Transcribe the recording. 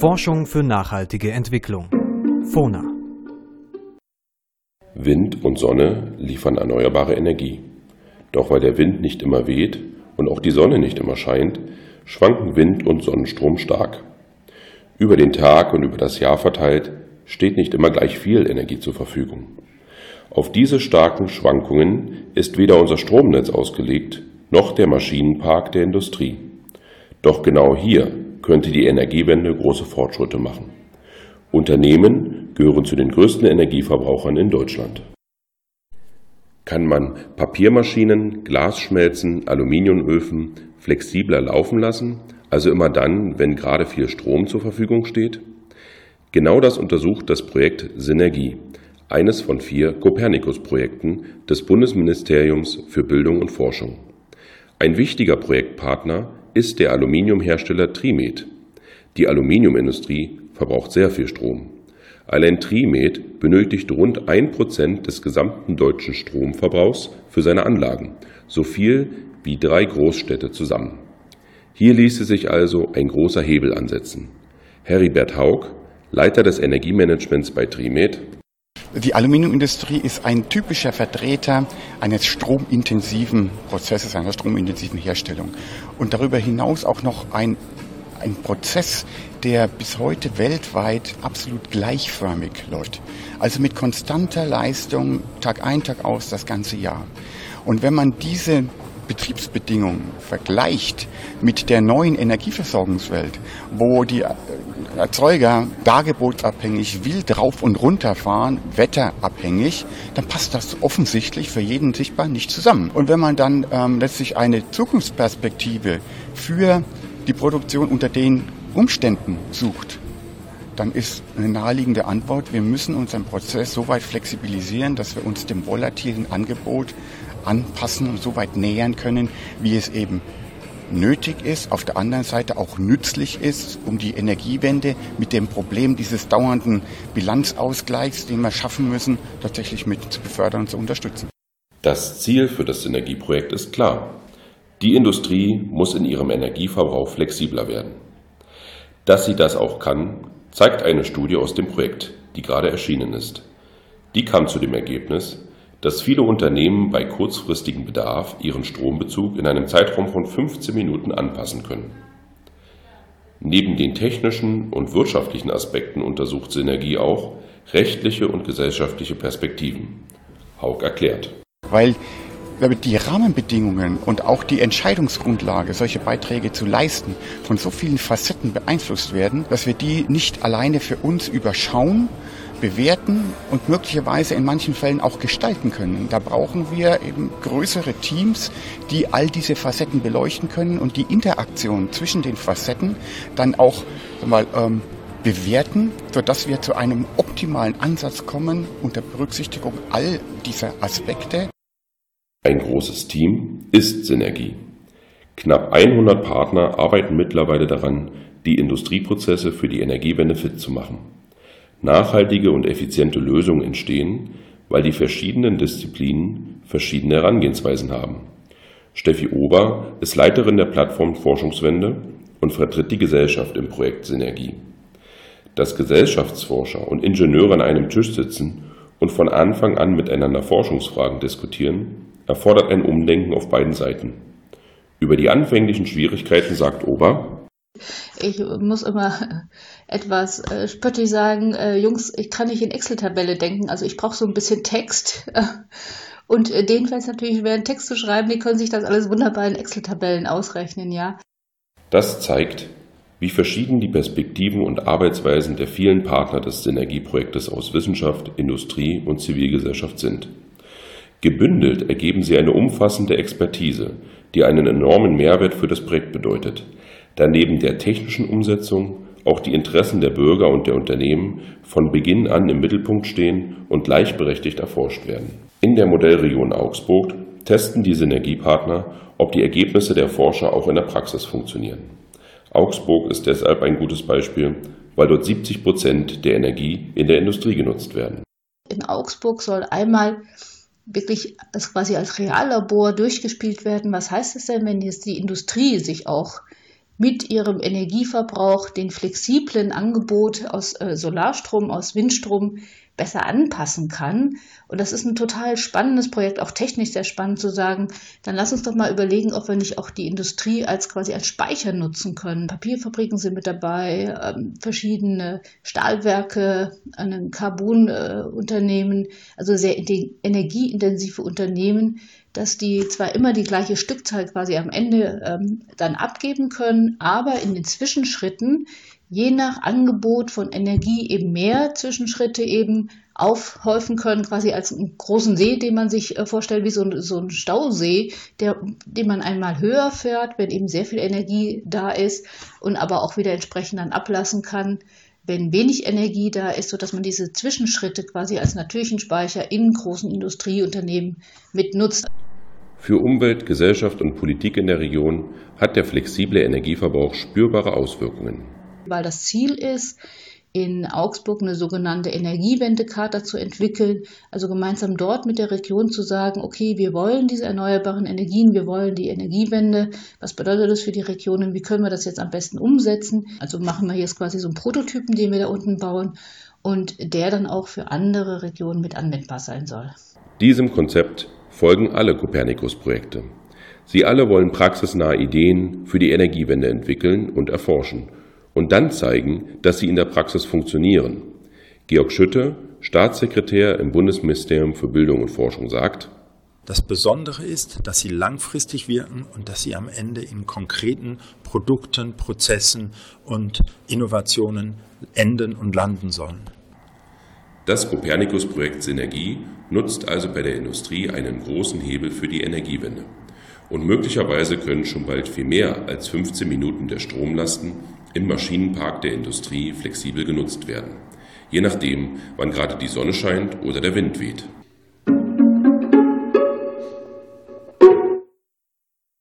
Forschung für nachhaltige Entwicklung. FONA. Wind und Sonne liefern erneuerbare Energie. Doch weil der Wind nicht immer weht und auch die Sonne nicht immer scheint, schwanken Wind und Sonnenstrom stark. Über den Tag und über das Jahr verteilt steht nicht immer gleich viel Energie zur Verfügung. Auf diese starken Schwankungen ist weder unser Stromnetz ausgelegt, noch der Maschinenpark der Industrie. Doch genau hier könnte die Energiewende große Fortschritte machen. Unternehmen gehören zu den größten Energieverbrauchern in Deutschland. Kann man Papiermaschinen, Glasschmelzen, Aluminiumöfen flexibler laufen lassen, also immer dann, wenn gerade viel Strom zur Verfügung steht? Genau das untersucht das Projekt Synergie, eines von vier Copernicus-Projekten des Bundesministeriums für Bildung und Forschung. Ein wichtiger Projektpartner ist der Aluminiumhersteller Trimet. Die Aluminiumindustrie verbraucht sehr viel Strom. Allein Trimet benötigt rund ein Prozent des gesamten deutschen Stromverbrauchs für seine Anlagen, so viel wie drei Großstädte zusammen. Hier ließe sich also ein großer Hebel ansetzen. Heribert Haug, Leiter des Energiemanagements bei Trimet. Die Aluminiumindustrie ist ein typischer Vertreter eines stromintensiven Prozesses, einer stromintensiven Herstellung. Und darüber hinaus auch noch ein, ein Prozess, der bis heute weltweit absolut gleichförmig läuft. Also mit konstanter Leistung Tag ein, Tag aus das ganze Jahr. Und wenn man diese Betriebsbedingungen vergleicht mit der neuen Energieversorgungswelt, wo die Erzeuger dargebotsabhängig wild rauf und runter fahren, wetterabhängig, dann passt das offensichtlich für jeden sichtbar nicht zusammen. Und wenn man dann ähm, letztlich eine Zukunftsperspektive für die Produktion unter den Umständen sucht, dann ist eine naheliegende Antwort, wir müssen unseren Prozess so weit flexibilisieren, dass wir uns dem volatilen Angebot anpassen und so weit nähern können, wie es eben nötig ist, auf der anderen Seite auch nützlich ist, um die Energiewende mit dem Problem dieses dauernden Bilanzausgleichs, den wir schaffen müssen, tatsächlich mit zu befördern und zu unterstützen. Das Ziel für das Energieprojekt ist klar. Die Industrie muss in ihrem Energieverbrauch flexibler werden. Dass sie das auch kann, zeigt eine Studie aus dem Projekt, die gerade erschienen ist. Die kam zu dem Ergebnis, dass viele Unternehmen bei kurzfristigem Bedarf ihren Strombezug in einem Zeitraum von 15 Minuten anpassen können. Neben den technischen und wirtschaftlichen Aspekten untersucht Synergie auch rechtliche und gesellschaftliche Perspektiven. Haug erklärt. Weil die Rahmenbedingungen und auch die Entscheidungsgrundlage, solche Beiträge zu leisten, von so vielen Facetten beeinflusst werden, dass wir die nicht alleine für uns überschauen, bewerten und möglicherweise in manchen Fällen auch gestalten können. Da brauchen wir eben größere Teams, die all diese Facetten beleuchten können und die Interaktion zwischen den Facetten dann auch mal ähm, bewerten, sodass wir zu einem optimalen Ansatz kommen unter Berücksichtigung all dieser Aspekte. Ein großes Team ist Synergie. Knapp 100 Partner arbeiten mittlerweile daran, die Industrieprozesse für die Energiewende fit zu machen. Nachhaltige und effiziente Lösungen entstehen, weil die verschiedenen Disziplinen verschiedene Herangehensweisen haben. Steffi Ober ist Leiterin der Plattform Forschungswende und vertritt die Gesellschaft im Projekt Synergie. Dass Gesellschaftsforscher und Ingenieure an einem Tisch sitzen und von Anfang an miteinander Forschungsfragen diskutieren, erfordert ein Umdenken auf beiden Seiten. Über die anfänglichen Schwierigkeiten sagt Ober, ich muss immer etwas äh, spöttisch sagen, äh, Jungs, ich kann nicht in Excel-Tabelle denken, also ich brauche so ein bisschen Text. Und äh, denen fällt es natürlich schwer, einen Text zu schreiben, die können sich das alles wunderbar in Excel-Tabellen ausrechnen, ja. Das zeigt, wie verschieden die Perspektiven und Arbeitsweisen der vielen Partner des Synergieprojektes aus Wissenschaft, Industrie und Zivilgesellschaft sind. Gebündelt ergeben sie eine umfassende Expertise, die einen enormen Mehrwert für das Projekt bedeutet – da neben der technischen Umsetzung auch die Interessen der Bürger und der Unternehmen von Beginn an im Mittelpunkt stehen und gleichberechtigt erforscht werden. In der Modellregion Augsburg testen die Synergiepartner, ob die Ergebnisse der Forscher auch in der Praxis funktionieren. Augsburg ist deshalb ein gutes Beispiel, weil dort 70 Prozent der Energie in der Industrie genutzt werden. In Augsburg soll einmal wirklich das quasi als Reallabor durchgespielt werden. Was heißt es denn, wenn jetzt die Industrie sich auch mit ihrem Energieverbrauch den flexiblen Angebot aus äh, Solarstrom, aus Windstrom besser anpassen kann. Und das ist ein total spannendes Projekt, auch technisch sehr spannend zu sagen, dann lass uns doch mal überlegen, ob wir nicht auch die Industrie als quasi als Speicher nutzen können. Papierfabriken sind mit dabei, ähm, verschiedene Stahlwerke, ein Carbonunternehmen, äh, also sehr energieintensive Unternehmen, dass die zwar immer die gleiche Stückzahl quasi am Ende ähm, dann abgeben können, aber in den Zwischenschritten je nach Angebot von Energie eben mehr Zwischenschritte eben aufhäufen können, quasi als einen großen See, den man sich äh, vorstellt, wie so ein, so ein Stausee, der, den man einmal höher fährt, wenn eben sehr viel Energie da ist und aber auch wieder entsprechend dann ablassen kann, wenn wenig Energie da ist, sodass man diese Zwischenschritte quasi als natürlichen Speicher in großen Industrieunternehmen mitnutzt. Für Umwelt, Gesellschaft und Politik in der Region hat der flexible Energieverbrauch spürbare Auswirkungen weil das Ziel ist, in Augsburg eine sogenannte Energiewendekarte zu entwickeln, also gemeinsam dort mit der Region zu sagen, okay, wir wollen diese erneuerbaren Energien, wir wollen die Energiewende. Was bedeutet das für die Regionen? Wie können wir das jetzt am besten umsetzen? Also machen wir jetzt quasi so einen Prototypen, den wir da unten bauen und der dann auch für andere Regionen mit anwendbar sein soll. Diesem Konzept folgen alle Copernicus-Projekte. Sie alle wollen praxisnahe Ideen für die Energiewende entwickeln und erforschen und dann zeigen, dass sie in der Praxis funktionieren. Georg Schütte, Staatssekretär im Bundesministerium für Bildung und Forschung, sagt, das Besondere ist, dass sie langfristig wirken und dass sie am Ende in konkreten Produkten, Prozessen und Innovationen enden und landen sollen. Das Copernicus-Projekt Synergie nutzt also bei der Industrie einen großen Hebel für die Energiewende. Und möglicherweise können schon bald viel mehr als 15 Minuten der Stromlasten im Maschinenpark der Industrie flexibel genutzt werden, je nachdem, wann gerade die Sonne scheint oder der Wind weht.